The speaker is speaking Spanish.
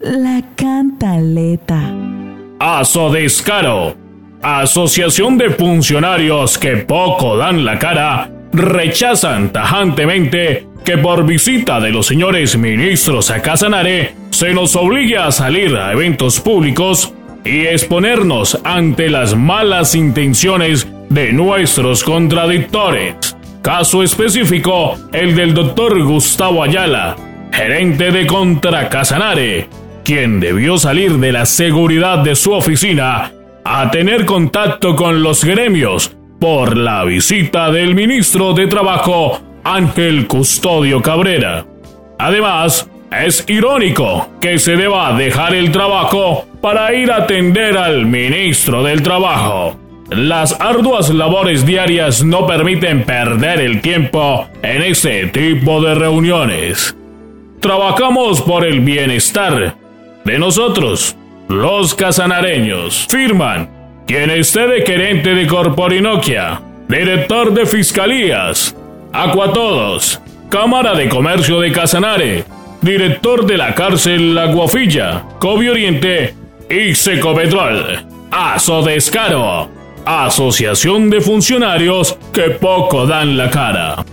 La cantaleta. Aso Descaro. Asociación de funcionarios que poco dan la cara rechazan tajantemente que por visita de los señores ministros a Casanare se nos obligue a salir a eventos públicos y exponernos ante las malas intenciones de nuestros contradictores. Caso específico, el del doctor Gustavo Ayala, gerente de Contra Casanare, quien debió salir de la seguridad de su oficina a tener contacto con los gremios por la visita del ministro de Trabajo, Ángel Custodio Cabrera. Además, es irónico que se deba dejar el trabajo para ir a atender al ministro del Trabajo. Las arduas labores diarias no permiten perder el tiempo en ese tipo de reuniones. Trabajamos por el bienestar de nosotros, los casanareños. Firman quien esté de querente de Corporinoquia, director de Fiscalías, Acuatodos, Cámara de Comercio de Casanare, director de la cárcel La Guafilla, Cobi Oriente y Secopetrol. Aso Descaro, Asociación de Funcionarios que poco dan la cara.